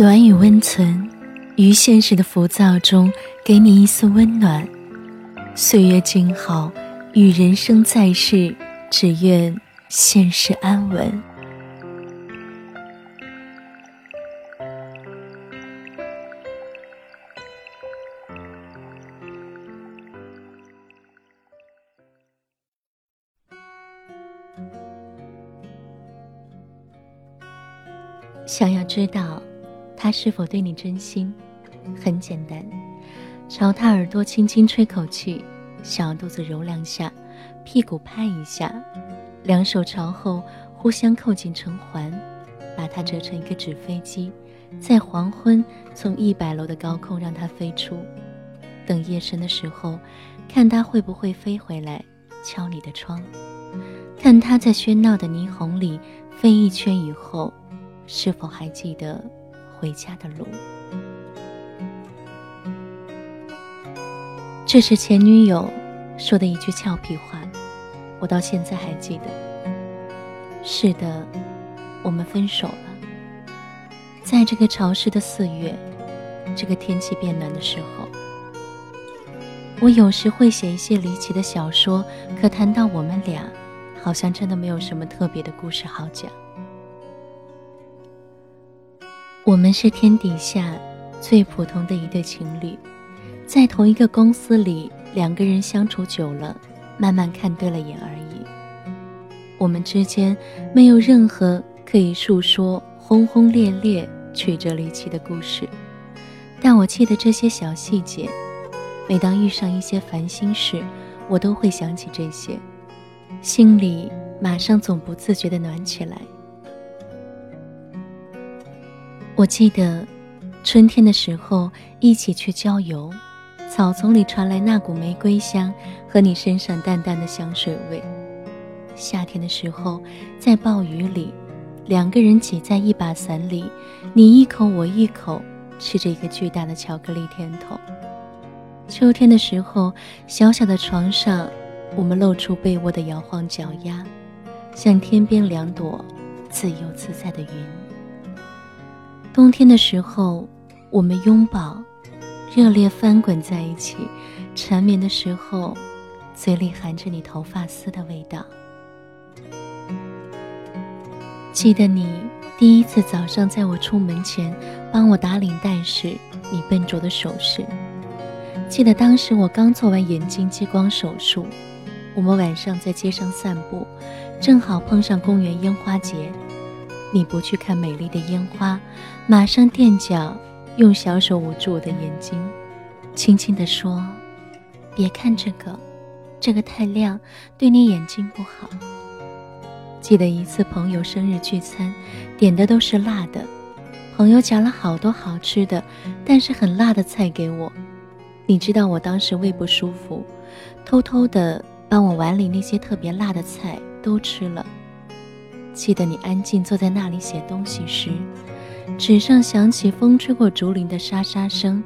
暖与温存，于现实的浮躁中给你一丝温暖。岁月静好，与人生在世，只愿现世安稳。想要知道。他是否对你真心？很简单，朝他耳朵轻轻吹口气，小肚子揉两下，屁股拍一下，两手朝后互相扣紧成环，把它折成一个纸飞机，在黄昏从一百楼的高空让它飞出，等夜深的时候，看它会不会飞回来敲你的窗，看它在喧闹的霓虹里飞一圈以后，是否还记得？回家的路，这是前女友说的一句俏皮话，我到现在还记得。是的，我们分手了。在这个潮湿的四月，这个天气变暖的时候，我有时会写一些离奇的小说，可谈到我们俩，好像真的没有什么特别的故事好讲。我们是天底下最普通的一对情侣，在同一个公司里，两个人相处久了，慢慢看对了眼而已。我们之间没有任何可以诉说轰轰烈烈、曲折离奇的故事，但我记得这些小细节。每当遇上一些烦心事，我都会想起这些，心里马上总不自觉地暖起来。我记得，春天的时候一起去郊游，草丛里传来那股玫瑰香和你身上淡淡的香水味。夏天的时候，在暴雨里，两个人挤在一把伞里，你一口我一口，吃着一个巨大的巧克力甜筒。秋天的时候，小小的床上，我们露出被窝的摇晃脚丫，像天边两朵自由自在的云。冬天的时候，我们拥抱，热烈翻滚在一起；缠绵的时候，嘴里含着你头发丝的味道。记得你第一次早上在我出门前帮我打领带时，你笨拙的手势。记得当时我刚做完眼睛激光手术，我们晚上在街上散步，正好碰上公园烟花节。你不去看美丽的烟花，马上垫脚，用小手捂住我的眼睛，轻轻地说：“别看这个，这个太亮，对你眼睛不好。”记得一次朋友生日聚餐，点的都是辣的，朋友夹了好多好吃的，但是很辣的菜给我。你知道我当时胃不舒服，偷偷的把我碗里那些特别辣的菜都吃了。记得你安静坐在那里写东西时，纸上响起风吹过竹林的沙沙声，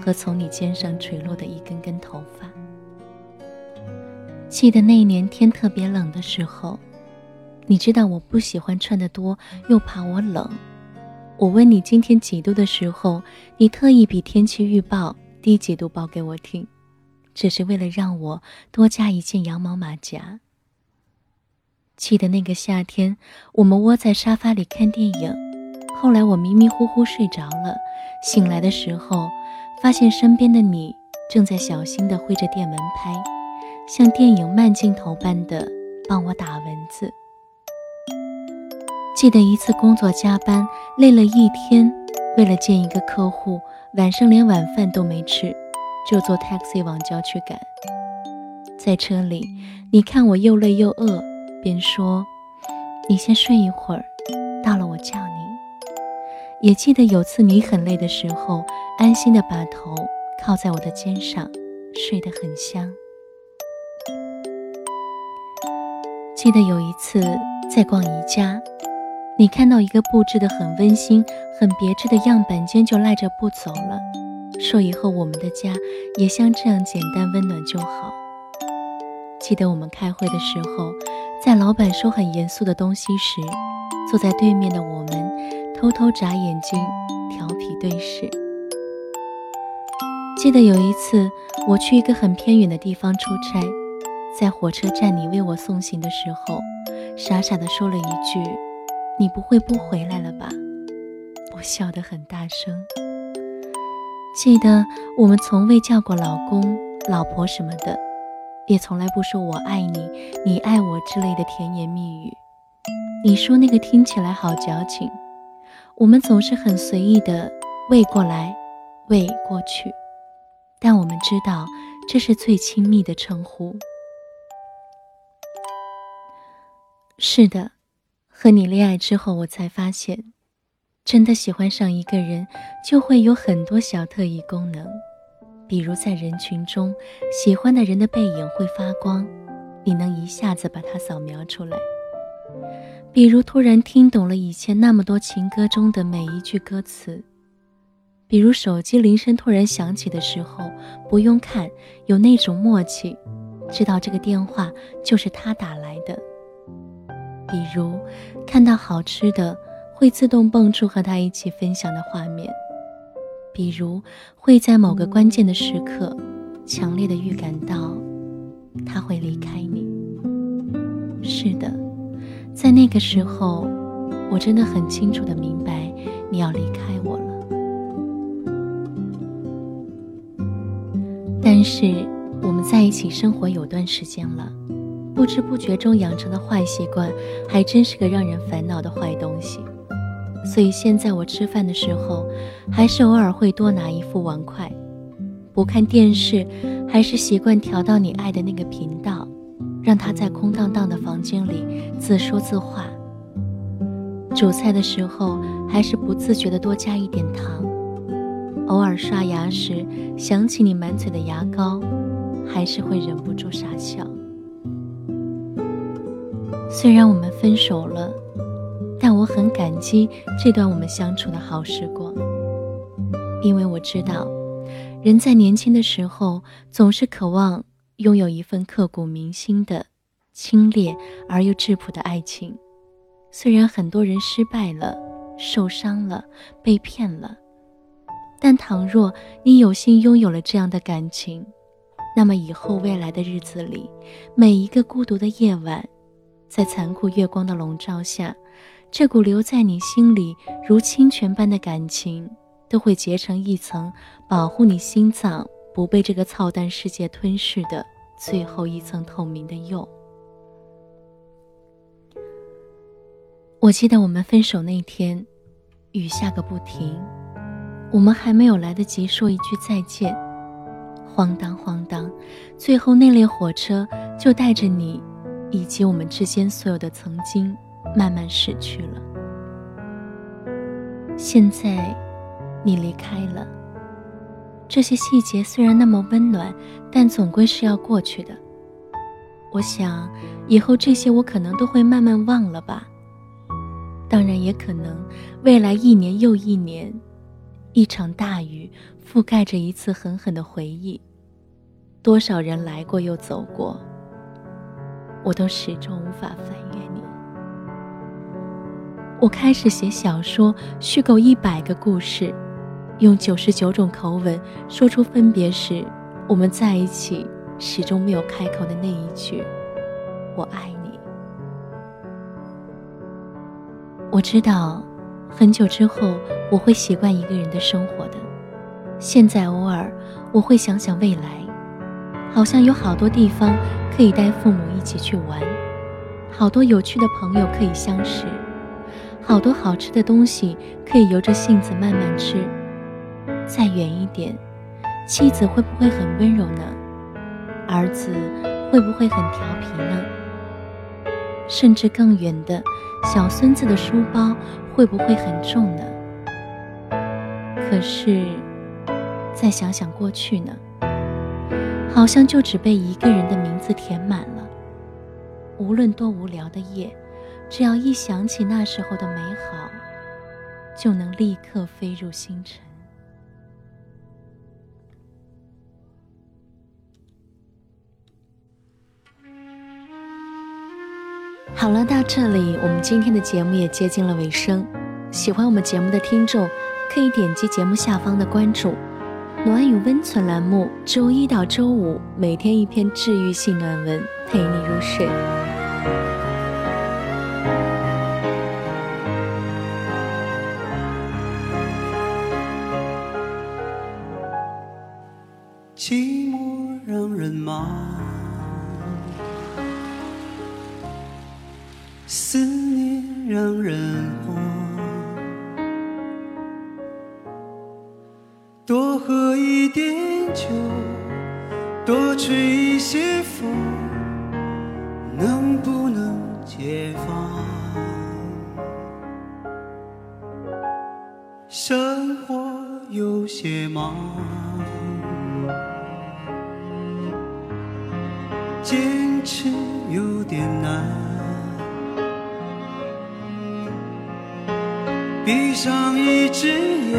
和从你肩上垂落的一根根头发。记得那一年天特别冷的时候，你知道我不喜欢穿的多，又怕我冷。我问你今天几度的时候，你特意比天气预报低几度报给我听，只是为了让我多加一件羊毛马甲。记得那个夏天，我们窝在沙发里看电影。后来我迷迷糊糊睡着了，醒来的时候，发现身边的你正在小心地挥着电蚊拍，像电影慢镜头般的帮我打蚊子。记得一次工作加班，累了一天，为了见一个客户，晚上连晚饭都没吃，就坐 taxi 往郊区赶。在车里，你看我又累又饿。便说：“你先睡一会儿，到了我叫你。”也记得有次你很累的时候，安心的把头靠在我的肩上，睡得很香。记得有一次在逛宜家，你看到一个布置的很温馨、很别致的样板间，就赖着不走了，说以后我们的家也像这样简单温暖就好。记得我们开会的时候。在老板说很严肃的东西时，坐在对面的我们偷偷眨眼睛，调皮对视。记得有一次，我去一个很偏远的地方出差，在火车站你为我送行的时候，傻傻的说了一句：“你不会不回来了吧？”我笑得很大声。记得我们从未叫过老公、老婆什么的，也从来不说我爱你、你爱我之类的甜言蜜语。你说那个听起来好矫情，我们总是很随意的喂过来，喂过去。但我们知道，这是最亲密的称呼。是的，和你恋爱之后，我才发现，真的喜欢上一个人，就会有很多小特异功能。比如在人群中，喜欢的人的背影会发光，你能一下子把它扫描出来。比如突然听懂了以前那么多情歌中的每一句歌词。比如手机铃声突然响起的时候，不用看，有那种默契，知道这个电话就是他打来的。比如看到好吃的，会自动蹦出和他一起分享的画面。比如会在某个关键的时刻，强烈的预感到他会离开你。是的，在那个时候，我真的很清楚的明白你要离开我了。但是我们在一起生活有段时间了，不知不觉中养成的坏习惯，还真是个让人烦恼的坏东西。所以现在我吃饭的时候，还是偶尔会多拿一副碗筷；不看电视，还是习惯调到你爱的那个频道，让他在空荡荡的房间里自说自话。煮菜的时候，还是不自觉地多加一点糖。偶尔刷牙时想起你满嘴的牙膏，还是会忍不住傻笑。虽然我们分手了，我很感激这段我们相处的好时光，因为我知道，人在年轻的时候总是渴望拥有一份刻骨铭心的、清冽而又质朴的爱情。虽然很多人失败了、受伤了、被骗了。但倘若你有幸拥有了这样的感情，那么以后未来的日子里，每一个孤独的夜晚，在残酷月光的笼罩下，这股留在你心里如清泉般的感情，都会结成一层保护你心脏不被这个操蛋世界吞噬的最后一层透明的釉。我记得我们分手那天，雨下个不停。我们还没有来得及说一句再见，晃荡晃荡，最后那列火车就带着你，以及我们之间所有的曾经，慢慢驶去了。现在，你离开了，这些细节虽然那么温暖，但总归是要过去的。我想，以后这些我可能都会慢慢忘了吧。当然，也可能未来一年又一年。一场大雨覆盖着一次狠狠的回忆，多少人来过又走过，我都始终无法翻越你。我开始写小说，虚构一百个故事，用九十九种口吻说出分别时我们在一起始终没有开口的那一句“我爱你”。我知道。很久之后，我会习惯一个人的生活的。现在偶尔，我会想想未来，好像有好多地方可以带父母一起去玩，好多有趣的朋友可以相识，好多好吃的东西可以由着性子慢慢吃。再远一点，妻子会不会很温柔呢？儿子会不会很调皮呢？甚至更远的，小孙子的书包。会不会很重呢？可是，再想想过去呢，好像就只被一个人的名字填满了。无论多无聊的夜，只要一想起那时候的美好，就能立刻飞入星辰。好了，到这里，我们今天的节目也接近了尾声。喜欢我们节目的听众，可以点击节目下方的关注“暖与温存”栏目，周一到周五每天一篇治愈性暖文，陪你入睡。多喝一点酒，多吹一些风，能不能解放？生活有些忙。坚持有点难，闭上一只眼，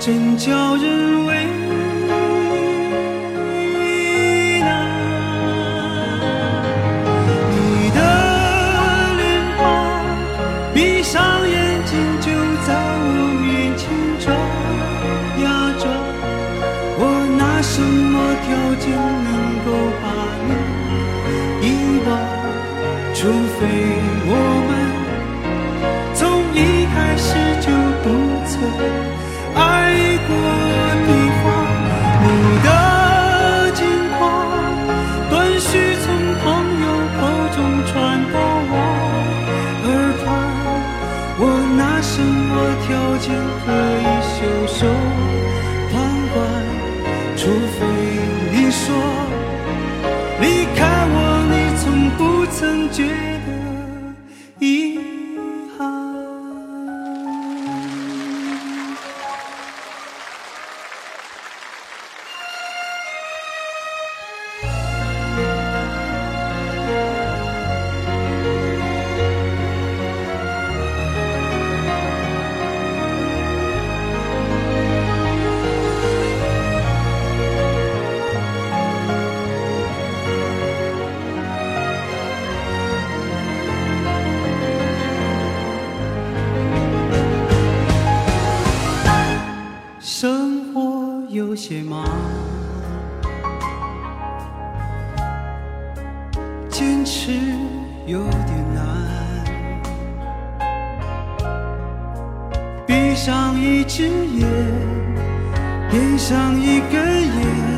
真叫人为难。你的脸庞，闭上眼睛就在我面前转呀转，我拿什么条件能够把你遗忘？除非些忙，坚持有点难。闭上一只眼，点上一根烟，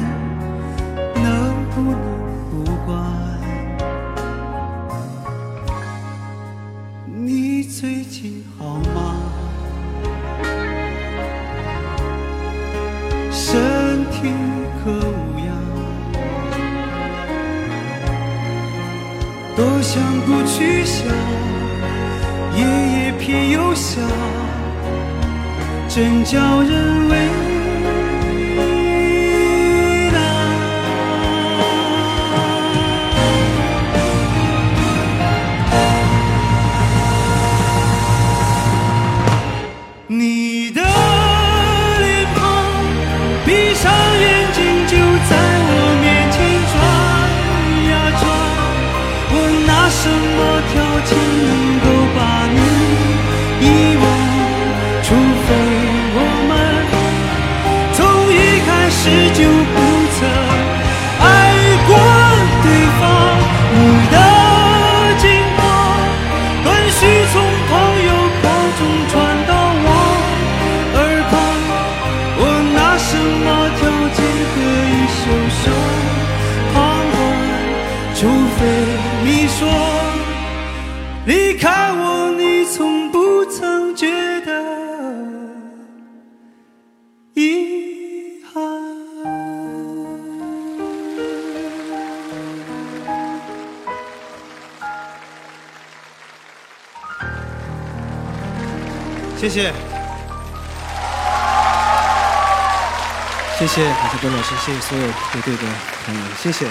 真叫人为。谢谢。谢谢海清哥老师谢谢所有乐队的朋友谢谢。